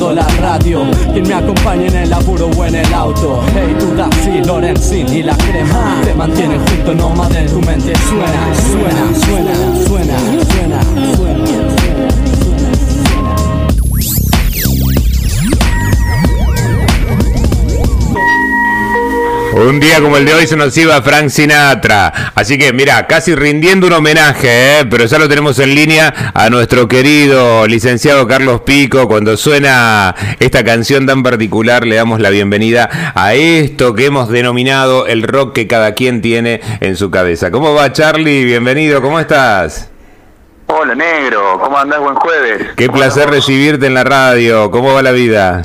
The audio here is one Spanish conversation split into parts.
la radio. Quien me acompañe en el laburo o en el auto. Hey, tú Daxi, Lorenzin y la crema. Te mantiene junto, no de tu mente. Suena, suena, suena, suena, suena, suena. Un día como el de hoy se nos iba Frank Sinatra. Así que mira, casi rindiendo un homenaje, ¿eh? pero ya lo tenemos en línea a nuestro querido licenciado Carlos Pico. Cuando suena esta canción tan particular, le damos la bienvenida a esto que hemos denominado el rock que cada quien tiene en su cabeza. ¿Cómo va Charlie? Bienvenido, ¿cómo estás? Hola negro, ¿cómo andás? Buen jueves. Qué placer recibirte en la radio. ¿Cómo va la vida?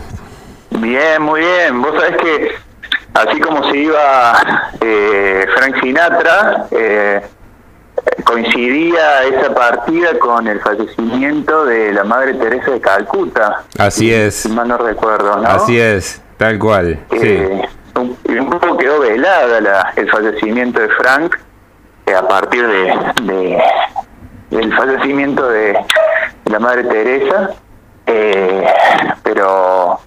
Bien, muy bien. Vos sabés que así como se iba eh, Frank Sinatra, eh, coincidía esa partida con el fallecimiento de la Madre Teresa de Calcuta. Así es. Si mal no recuerdo, ¿no? Así es, tal cual. Eh, un, un, poco quedó velada el fallecimiento de Frank a partir de, del fallecimiento de la Madre Teresa, pero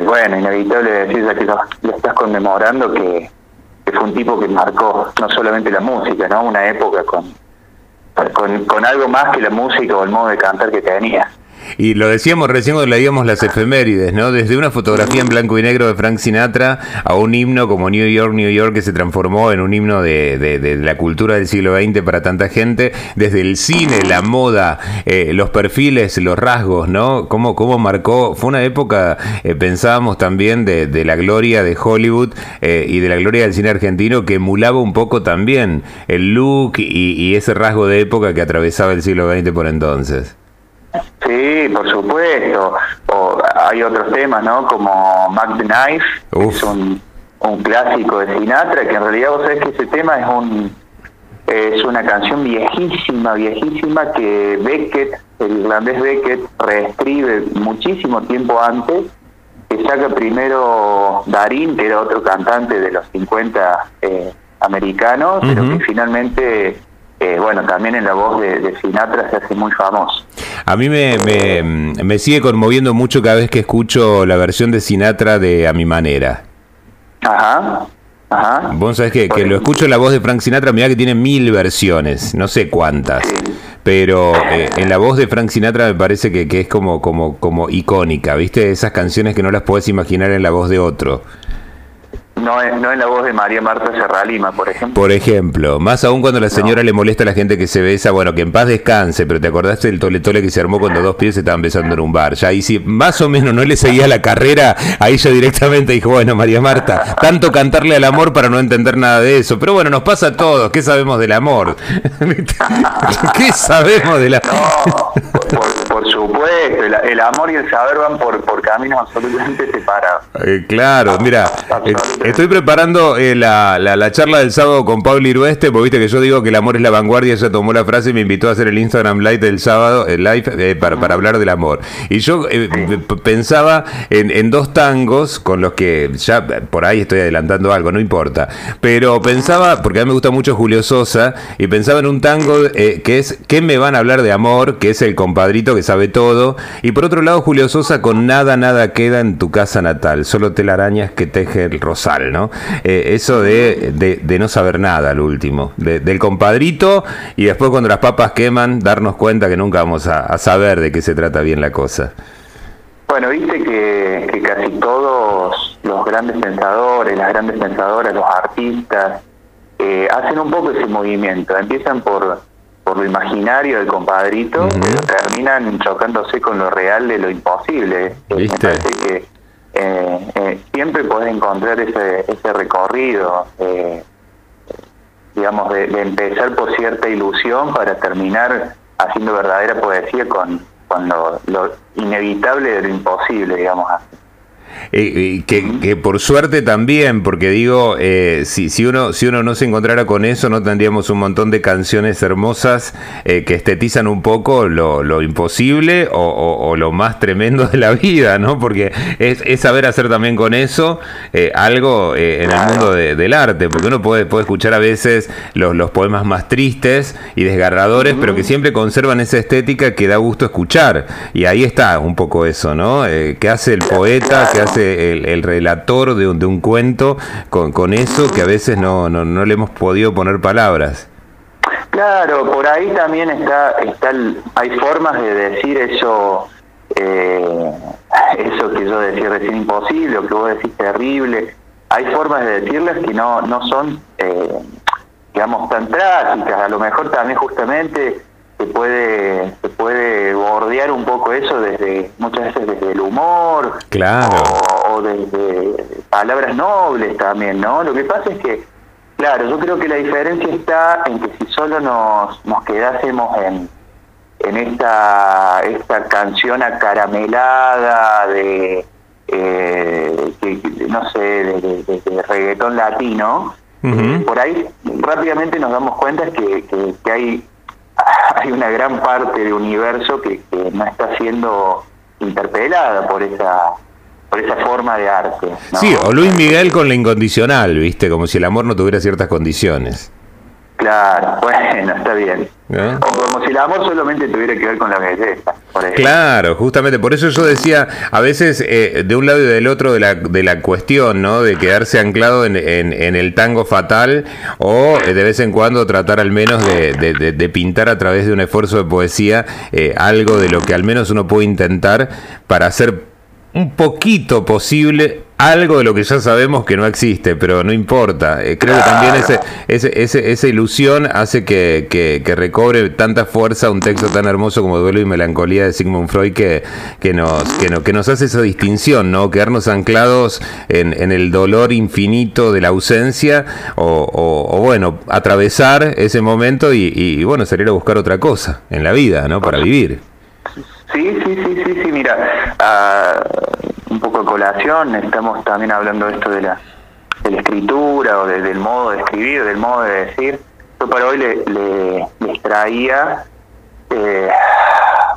bueno, inevitable decir ya que lo, estás conmemorando que, fue un tipo que marcó no solamente la música, ¿no? Una época con, con algo más que la música o el modo de cantar que tenía. Y lo decíamos recién cuando leíamos las efemérides, ¿no? Desde una fotografía en blanco y negro de Frank Sinatra a un himno como New York, New York, que se transformó en un himno de, la cultura del siglo XX para tanta gente. Desde el cine, la moda, eh, los perfiles, los rasgos, ¿no? Cómo, cómo marcó. Fue una época, eh, pensábamos también, de, de, la gloria de Hollywood eh, y de la gloria del cine argentino que emulaba un poco también el look y, y ese rasgo de época que atravesaba el siglo XX por entonces. Sí, por supuesto. O hay otros temas, ¿no? Como Mac the Knife, que es un, un clásico de Sinatra, que en realidad vos sabés que ese tema es un es una canción viejísima, viejísima que Beckett, el irlandés Beckett, reescribe muchísimo tiempo antes, que saca primero Darín, que era otro cantante de los 50 eh, americanos, pero que finalmente eh, bueno, también en la voz de, Sinatra se hace muy famoso. A mí me, me, sigue conmoviendo mucho cada vez que escucho la versión de Sinatra de A mi manera. Ajá. Ajá. Vos sabés que, que lo escucho en la voz de Frank Sinatra, mira que tiene mil versiones, no sé cuántas, pero eh, en la voz de Frank Sinatra me parece que, que, es como, como, como icónica, ¿viste? Esas canciones que no las puedes imaginar en la voz de otro. No, no en la voz de María Marta Serralima, por ejemplo. Por ejemplo, más aún cuando la señora le molesta a la gente que se besa, bueno, que en paz descanse, pero ¿te acordaste del tole tole que se armó cuando dos pies se estaban besando en un bar? Ya, y si más o menos no le seguía la carrera, ahí ella directamente dijo, bueno, María Marta, tanto cantarle al amor para no entender nada de eso. Pero bueno, nos pasa a todos, ¿qué sabemos del amor? ¿Qué sabemos del amor? No, por, supuesto, el, amor y el saber van por, por caminos absolutamente separados. Eh, claro, mira, Estoy preparando eh, la, la, charla del sábado con Pablo Irueste, porque viste que yo digo que el amor es la vanguardia, ella tomó la frase y me invitó a hacer el Instagram Live del sábado, el live, eh, para, para, hablar del amor. Y yo eh, pensaba en, en, dos tangos con los que ya por ahí estoy adelantando algo, no importa. Pero pensaba, porque a mí me gusta mucho Julio Sosa, y pensaba en un tango que es ¿Qué me van a hablar de amor? que es el compadrito que sabe todo. Y por otro lado, Julio Sosa con Nada, nada queda en tu casa natal, solo telarañas que teje el rosal. ¿no? Eh, eso de, de, no saber nada, al último, del compadrito y después cuando las papas queman, darnos cuenta que nunca vamos a, saber de qué se trata bien la cosa. Bueno, viste que, casi todos los grandes pensadores, las grandes pensadoras, los artistas, eh, hacen un poco ese movimiento. Empiezan por, por lo imaginario del compadrito, pero terminan chocándose con lo real de lo imposible. ¿Viste? que eh, eh, siempre podés encontrar ese, ese recorrido, eh, digamos, de, empezar por cierta ilusión para terminar haciendo verdadera poesía con, con lo, inevitable de lo imposible, digamos así. Eh, que, por suerte también, porque digo, eh, si, si, uno, si uno no se encontrara con eso, no tendríamos un montón de canciones hermosas eh, que estetizan un poco lo, imposible o, lo más tremendo de la vida, ¿no? Porque es, saber hacer también con eso algo en el mundo del arte, porque uno puede, puede escuchar a veces los, los poemas más tristes y desgarradores, pero que siempre conservan esa estética que da gusto escuchar. Y ahí está un poco eso, ¿no? ¿Qué hace el poeta? ¿Qué hace el, relator de un, de un cuento con, con, eso que a veces no, no, no le hemos podido poner palabras. Claro, por ahí también está, está hay formas de decir eso, eh, eso que yo decía recién imposible, que vos decís terrible. Hay formas de decirles que no, no son, eh, digamos, tan trágicas. A lo mejor también justamente se puede se puede bordear un poco eso desde muchas veces desde el humor claro. o, desde palabras nobles también no lo que pasa es que claro yo creo que la diferencia está en que si solo nos nos quedásemos en en esta esta canción acaramelada de eh, no sé de, reggaetón latino por ahí rápidamente nos damos cuenta que, que hay hay una gran parte del universo que, no está siendo interpelada por esa por esa forma de arte. Sí, o Luis Miguel con la incondicional, ¿viste? Como si el amor no tuviera ciertas condiciones. Claro, bueno, está bien. ¿Eh? O como si el amor solamente tuviera que ver con la belleza. claro, justamente por eso yo decía, a veces eh, de un lado y del otro de la, de la cuestión, ¿no? De quedarse anclado en, en, el tango fatal o eh, de vez en cuando tratar al menos de, de, pintar a través de un esfuerzo de poesía algo de lo que al menos uno puede intentar para hacer un poquito posible algo de lo que ya sabemos que no existe, pero no importa. Eh, creo que también ese, ese, esa ilusión hace que, que, recobre tanta fuerza un texto tan hermoso como Duelo y Melancolía de Sigmund Freud que, que, nos, que, no, que nos hace esa distinción, ¿no? Quedarnos anclados en, en el dolor infinito de la ausencia o, bueno, atravesar ese momento y, bueno, salir a buscar otra cosa en la vida, ¿no? Para vivir. Sí, sí, sí, sí, sí, mira, uh, un poco de colación, estamos también hablando de esto de la, de la escritura o del modo de escribir, del modo de decir. Yo para hoy le, le, traía eh,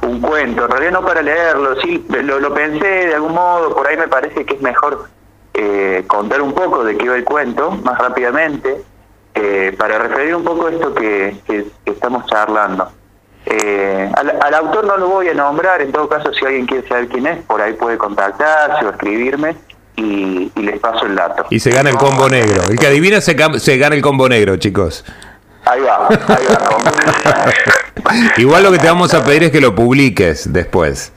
un cuento, en realidad no para leerlo, sí, lo, pensé de algún modo, por ahí me parece que es mejor eh, contar un poco de qué va el cuento, más rápidamente, eh, para referir un poco esto que estamos charlando. Eh, al, autor no lo voy a nombrar, en todo caso si alguien quiere saber quién es, por ahí puede contactarse o escribirme y, les paso el dato. Y se gana el combo negro. El que adivina se, se gana el combo negro, chicos. Ahí va, ahí va. Igual lo que te vamos a pedir es que lo publiques después.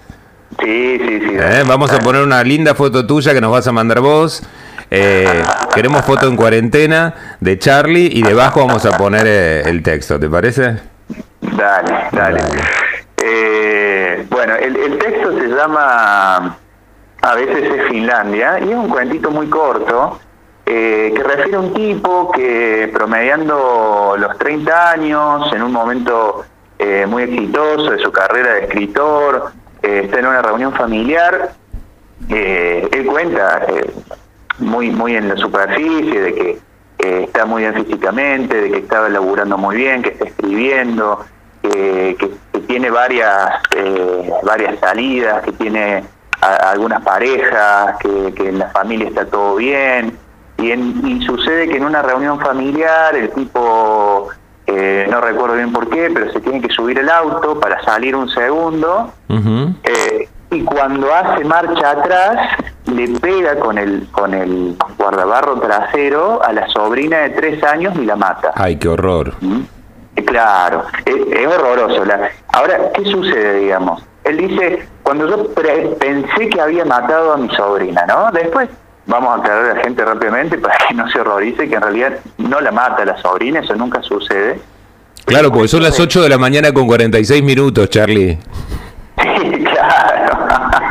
Sí, sí, sí. ¿Eh? Vamos a poner una linda foto tuya que nos vas a mandar vos. Eh, queremos foto en cuarentena de Charlie y debajo vamos a poner el texto, ¿te parece? Dale, dale. Eh, bueno, el, texto se llama A veces es Finlandia y es un cuentito muy corto eh, que refiere a un tipo que promediando los 30 años, en un momento eh, muy exitoso de su carrera de escritor, está en una reunión familiar, él cuenta muy, muy en la superficie de que está muy bien físicamente, de que estaba laburando muy bien, que está escribiendo, que, tiene varias, eh, varias salidas, que tiene algunas parejas, que, en la familia está todo bien. Y, y sucede que en una reunión familiar el tipo, eh, no recuerdo bien por qué, pero se tiene que subir el auto para salir un segundo. Eh, y cuando hace marcha atrás, le pega con el, con el guardabarro trasero a la sobrina de tres años y la mata. Ay, qué horror. ¿Mm? Claro, es, horroroso. La, ahora, ¿qué sucede, digamos? Él dice, cuando yo pensé que había matado a mi sobrina, ¿no? Después vamos a aclarar a la gente rápidamente para que no se horrorice, que en realidad no la mata la sobrina, eso nunca sucede. Claro, porque son las 8 de la mañana con 46 minutos, Charlie. Sí, claro.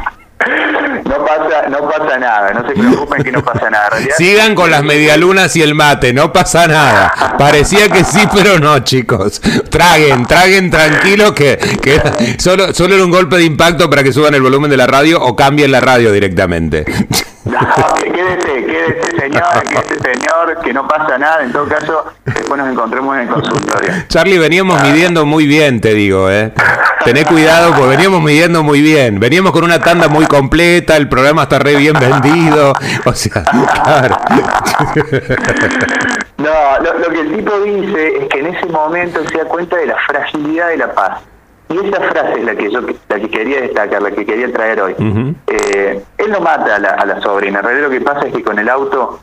No pasa, nada, no se preocupen que no pasa nada. Sigan con las medialunas y el mate, no pasa nada. Parecía que sí, pero no, chicos. Traguen, traguen tranquilo que, solo, solo era un golpe de impacto para que suban el volumen de la radio o cambien la radio directamente. No, quédese, quédese señor, quédese señor, que no pasa nada, en todo caso, después nos encontremos en el consultorio. Charlie, veníamos midiendo muy bien, te digo, ¿eh? Tené cuidado, porque veníamos midiendo muy bien. Veníamos con una tanda muy completa, el programa está re bien vendido. O sea, claro. No, lo, lo que el tipo dice es que en ese momento se da cuenta de la fragilidad de la paz. Y esa frase es la que yo la que quería destacar, la que quería traer hoy. Eh, él no mata a la, a la sobrina. En realidad lo que pasa es que con el auto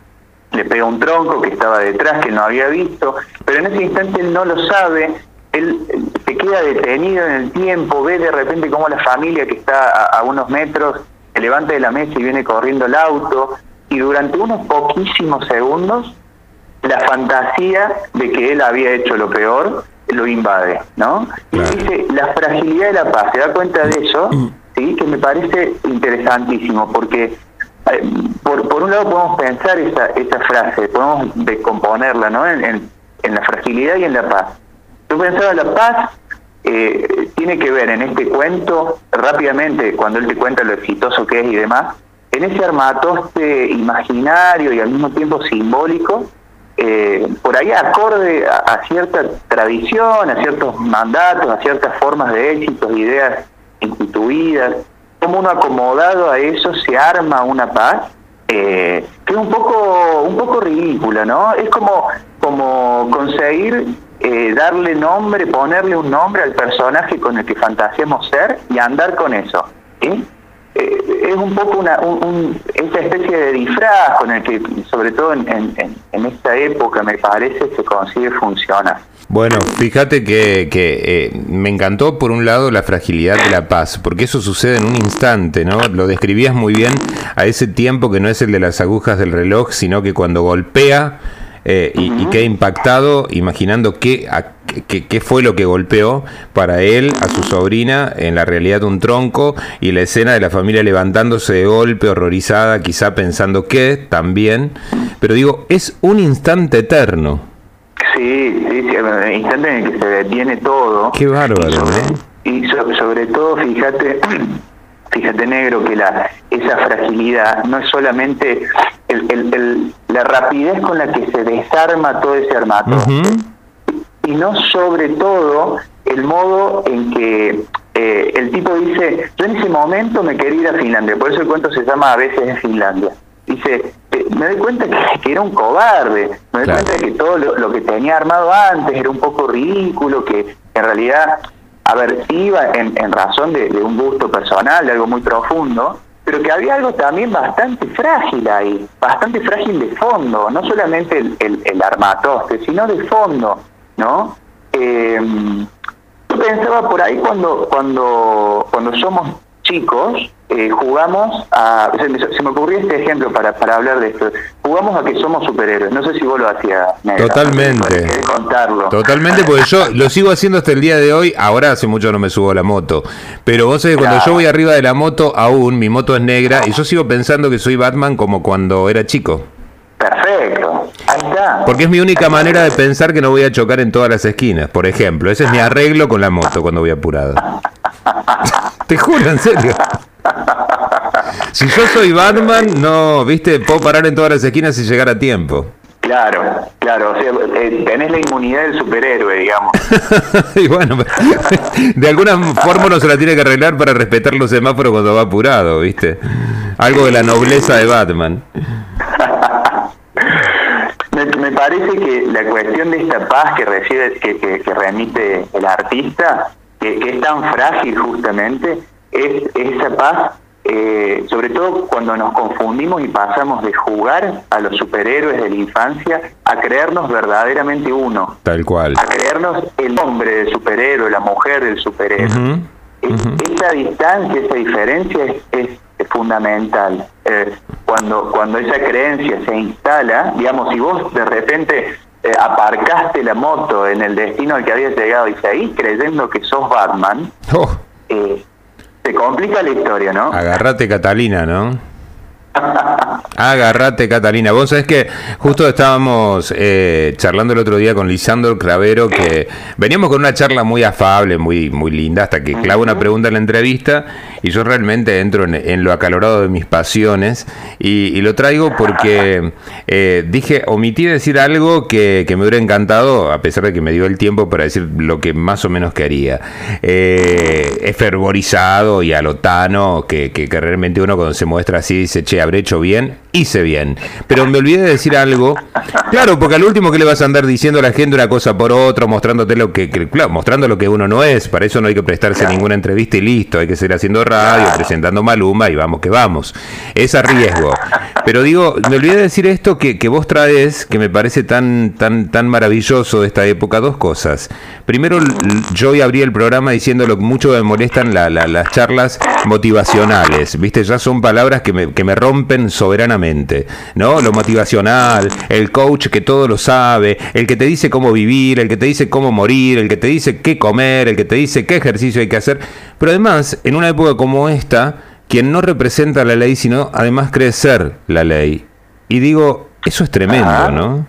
le pega un tronco que estaba detrás, que no había visto, pero en ese instante él no lo sabe, él se queda detenido en el tiempo, ve de repente cómo la familia que está a, unos metros se levanta de la mesa y viene corriendo el auto, y durante unos poquísimos segundos la fantasía de que él había hecho lo peor lo invade, ¿no? Y dice, la fragilidad de la paz, se da cuenta de eso, ¿sí? que me parece interesantísimo, porque eh, por, por un lado podemos pensar esa, esa frase, podemos descomponerla, ¿no? En, en, la fragilidad y en la paz. Yo pensaba, la paz eh, tiene que ver en este cuento, rápidamente, cuando él te cuenta lo exitoso que es y demás, en ese armatoste imaginario y al mismo tiempo simbólico, eh, por ahí acorde a, cierta tradición, a ciertos mandatos, a ciertas formas de éxitos, ideas instituidas, como uno acomodado a eso se arma una paz eh, que es un poco un poco ridícula, ¿no? Es como como conseguir eh, darle nombre, ponerle un nombre al personaje con el que fantaseamos ser y andar con eso. ¿sí? Eh, es un poco una esta especie de disfraz con el que, sobre todo en, esta época, me parece, se consigue funcionar. Bueno, fíjate que, que eh, me encantó por un lado la fragilidad de la paz, porque eso sucede en un instante, ¿no? Lo describías muy bien a ese tiempo que no es el de las agujas del reloj, sino que cuando golpea eh, y, y, queda impactado imaginando qué, qué, fue lo que golpeó para él, a su sobrina, en la realidad un tronco y la escena de la familia levantándose de golpe, horrorizada, quizá pensando que también, pero digo, es un instante eterno. Sí, sí, sí, el instante en el que se detiene todo. Qué bárbaro, ¿eh? Y sobre todo, fíjate, fíjate negro que la esa fragilidad no es solamente el, la rapidez con la que se desarma todo ese armato, y no sobre todo el modo en que eh, el tipo dice, yo en ese momento me quería ir a Finlandia, por eso el cuento se llama a veces en Finlandia. Dice, eh, me doy cuenta que, era un cobarde, me doy cuenta de que todo lo, que tenía armado antes era un poco ridículo, que en realidad, a ver, iba en, en razón de, un gusto personal, de algo muy profundo, pero que había algo también bastante frágil ahí, bastante frágil de fondo, no solamente el, el, armatoste, sino de fondo, ¿no? Eh, yo pensaba por ahí cuando, cuando, cuando somos chicos, eh, jugamos a... Se me, se me, ocurrió este ejemplo para, para hablar de esto. Jugamos a que somos superhéroes. No sé si vos lo hacías. Totalmente. contarlo. Totalmente, porque yo lo sigo haciendo hasta el día de hoy. Ahora hace mucho no me subo a la moto. Pero vos sabés, cuando yo voy arriba de la moto, aún mi moto es negra y yo sigo pensando que soy Batman como cuando era chico. Perfecto. Ahí está. Porque es mi única manera de pensar que no voy a chocar en todas las esquinas, por ejemplo. Ese es mi arreglo con la moto cuando voy apurado. Te juro, en serio. Si yo soy Batman, no, viste, puedo parar en todas las esquinas y llegar a tiempo. Claro, claro, o sea, eh, tenés la inmunidad del superhéroe, digamos. y bueno, de alguna forma uno se la tiene que arreglar para respetar los semáforos cuando va apurado, ¿viste? Algo de la nobleza de Batman. me, parece que la cuestión de esta paz que recibe, que, que, remite el artista, que, que, es tan frágil justamente, es esa paz eh, sobre todo cuando nos confundimos y pasamos de jugar a los superhéroes de la infancia a creernos verdaderamente uno. Tal cual. A creernos el hombre del superhéroe, la mujer del superhéroe. Esa distancia, esa diferencia es, fundamental. Eh, cuando, cuando esa creencia se instala, digamos, si vos de repente eh, aparcaste la moto en el destino al que habías llegado y seguís creyendo que sos Batman, oh. eh, se complica la historia, ¿no? Agarrate Catalina, ¿no? Agarrate, Catalina. Vos sabés que justo estábamos eh, charlando el otro día con Lisandro Cravero, que veníamos con una charla muy afable, muy, muy linda, hasta que clava una pregunta en la entrevista y yo realmente entro en, lo acalorado de mis pasiones y, lo traigo porque eh, dije, omití decir algo que, me hubiera encantado, a pesar de que me dio el tiempo para decir lo que más o menos quería. Eh, es fervorizado y alotano, que, que, que realmente uno cuando se muestra así dice, che, habré hecho bien, hice bien. Pero me olvidé de decir algo. Claro, porque al último que le vas a andar diciendo a la gente una cosa por otra, mostrándote lo que, claro, mostrando lo que uno no es. Para eso no hay que prestarse ninguna entrevista y listo. Hay que seguir haciendo radio, presentando Maluma y vamos que vamos. Es a riesgo. Pero digo, me olvidé de decir esto que, que vos traes, que me parece tan, tan, tan maravilloso de esta época, dos cosas. Primero, yo hoy abrí el programa diciendo lo que mucho me molestan las charlas motivacionales. Viste, ya son palabras que me, que me rompen soberanamente. ¿No? Lo motivacional, el coach que todo lo sabe, el que te dice cómo vivir, el que te dice cómo morir, el que te dice qué comer, el que te dice qué ejercicio hay que hacer. Pero además, en una época como esta, quien no representa la ley, sino además cree ser la ley. Y digo, eso es tremendo, ¿no?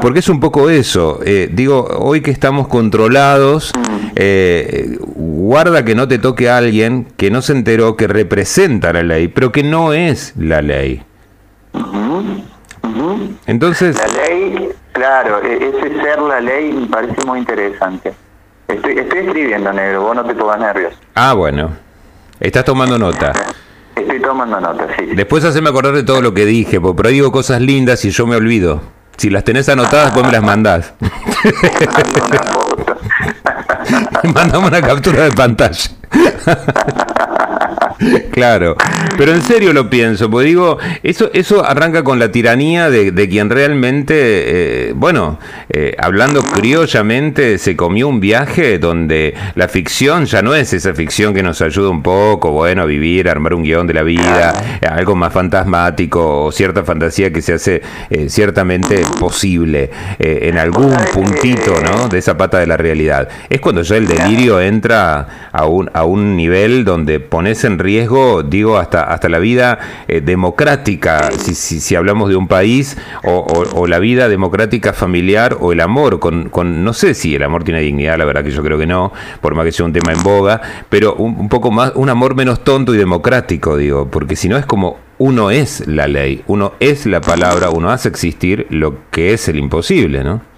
Porque es un poco eso. Eh, digo, hoy que estamos controlados, eh, guarda que no te toque a alguien que no se enteró que representa la ley, pero que no es la ley. Entonces... La ley, claro, e-, ese ser la ley me parece muy interesante. Estoy, estoy escribiendo, negro, vos no te pongas nervioso. Ah, bueno. Estás tomando nota. Estoy tomando nota, sí. Después haceme acordar de todo lo que dije, porque digo cosas lindas y yo me olvido. Si las tenés anotadas, después me las mandás. Mandamos una captura de pantalla. claro, pero en serio lo pienso, porque digo, eso, eso arranca con la tiranía de, quien realmente, eh, bueno, eh, hablando criollamente, se comió un viaje donde la ficción ya no es esa ficción que nos ayuda un poco, bueno, a vivir, a armar un guion de la vida, algo más fantasmático o cierta fantasía que se hace eh, ciertamente posible en algún puntito, ¿no? De esa pata de la realidad. Es cuando ya el delirio entra a un, a un nivel donde pones en riesgo, digo, hasta, hasta la vida eh, democrática, si, si, hablamos de un país, o, la vida democrática familiar, o el amor, con, con, no sé si el amor tiene dignidad, la verdad que yo creo que no, por más que sea un tema en boga, pero un, poco más, un amor menos tonto y democrático, digo, porque si no es como uno es la ley, uno es la palabra, uno hace existir lo que es el imposible, ¿no?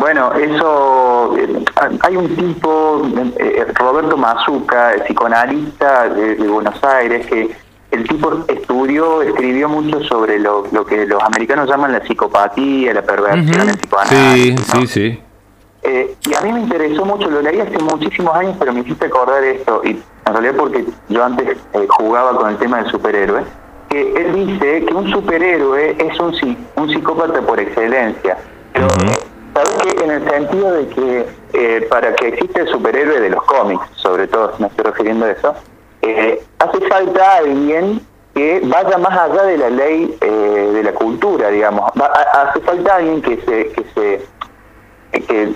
Bueno, eso, eh, hay un tipo, eh, Roberto Mazuca, psicoanalista de, Buenos Aires, que el tipo estudió, escribió mucho sobre lo, que los americanos llaman la psicopatía, la perversión, el psicoanálisis. Sí, sí, sí. Eh, y a mí me interesó mucho, lo leí hace muchísimos años, pero me hiciste acordar esto, y en realidad porque yo antes jugaba con el tema del superhéroe, que él dice que un superhéroe es un, un psicópata por excelencia. Pero Sabes que en el sentido de que eh, para que exista el superhéroe de los cómics, sobre todo, me estoy refiriendo a eso, eh, hace falta alguien que vaya más allá de la ley eh, de la cultura, digamos. hace falta alguien que se que se que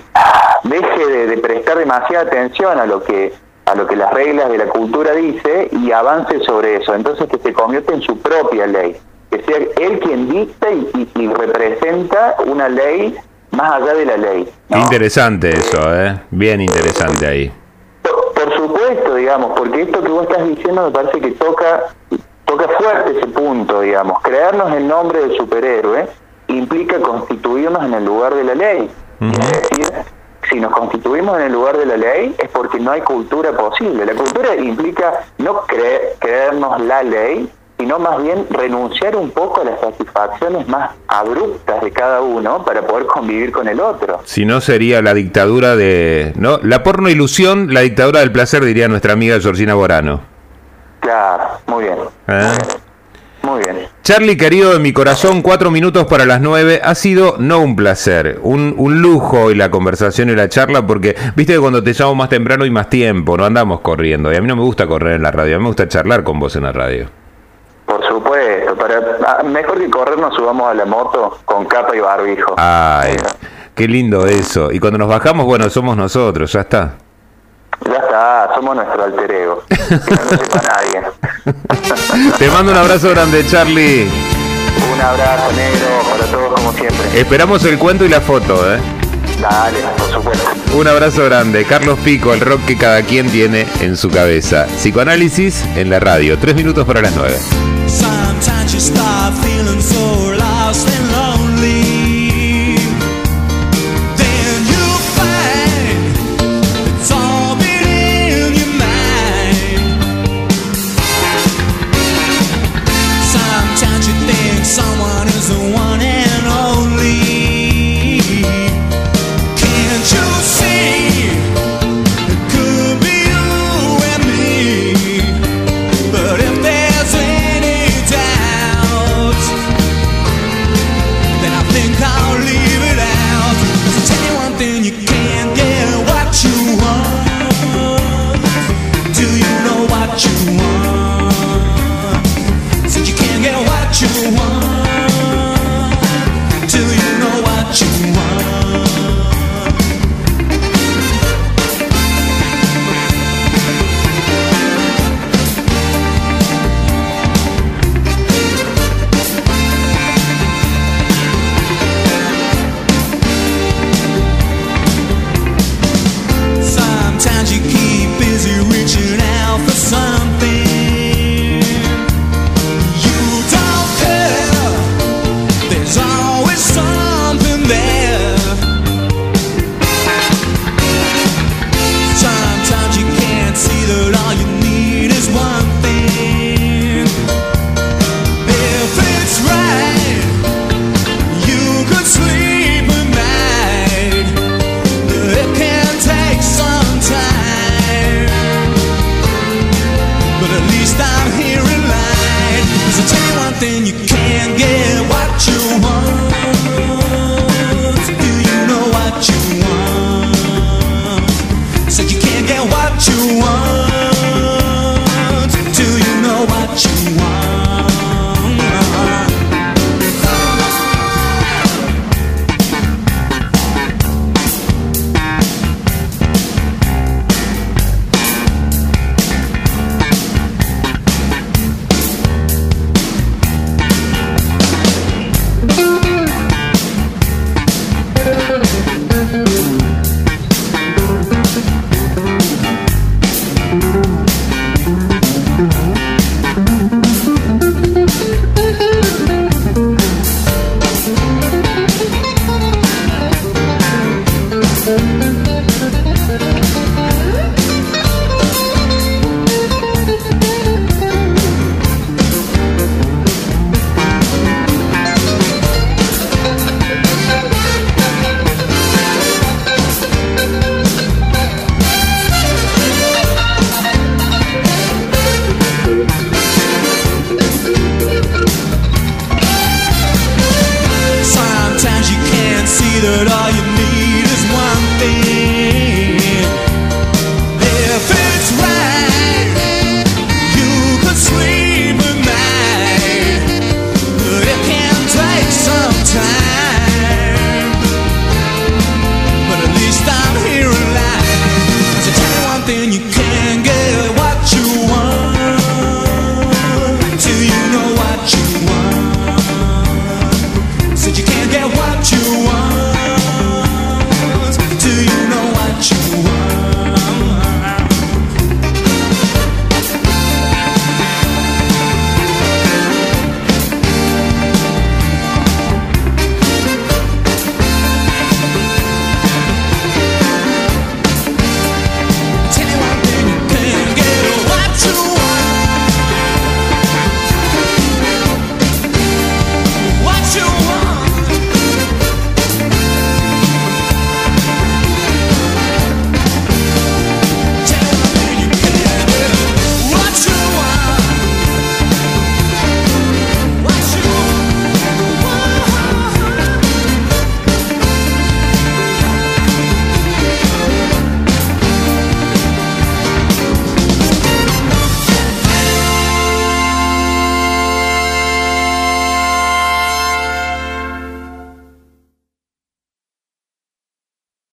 deje de, prestar demasiada atención a lo que a lo que las reglas de la cultura dice y avance sobre eso. Entonces que se convierta en su propia ley, que sea él quien dicta y representa una ley más allá de la ley. Interesante eso, ¿eh? Bien interesante ahí. Por, supuesto, digamos, porque esto que vos estás diciendo me parece que toca, toca fuerte ese punto, digamos. Crearnos el nombre del superhéroe implica constituirnos en el lugar de la ley. Es decir, si nos constituimos en el lugar de la ley es porque no hay cultura posible. La cultura implica no creer, creernos la ley, sino más bien renunciar un poco a las satisfacciones más abruptas de cada uno para poder convivir con el otro. Si no sería la dictadura de, ¿no? La porno ilusión, la dictadura del placer, diría nuestra amiga Georgina Borano. Claro, muy bien. ¿Eh? Muy bien. Charlie, querido de mi corazón, cuatro minutos para las nueve. Ha sido no un placer, un, un lujo y la conversación y la charla, porque viste que cuando te llamo más temprano y más tiempo, no andamos corriendo. Y a mí no me gusta correr en la radio, a mí me gusta charlar con vos en la radio. Por supuesto, para ah, mejor que correr nos subamos a la moto con capa y barbijo. Ay, qué lindo eso. Y cuando nos bajamos, bueno, somos nosotros, ya está. Ya está, somos nuestro alter ego. Que no sepa nadie. Te mando un abrazo grande, Charlie. Un abrazo negro para todos como siempre. Esperamos el cuento y la foto, ¿eh? Dale, por supuesto. Un abrazo grande. Carlos Pico, el rock que cada quien tiene en su cabeza. Psicoanálisis en la radio. Tres minutos para las nueve. Sometimes you start feeling so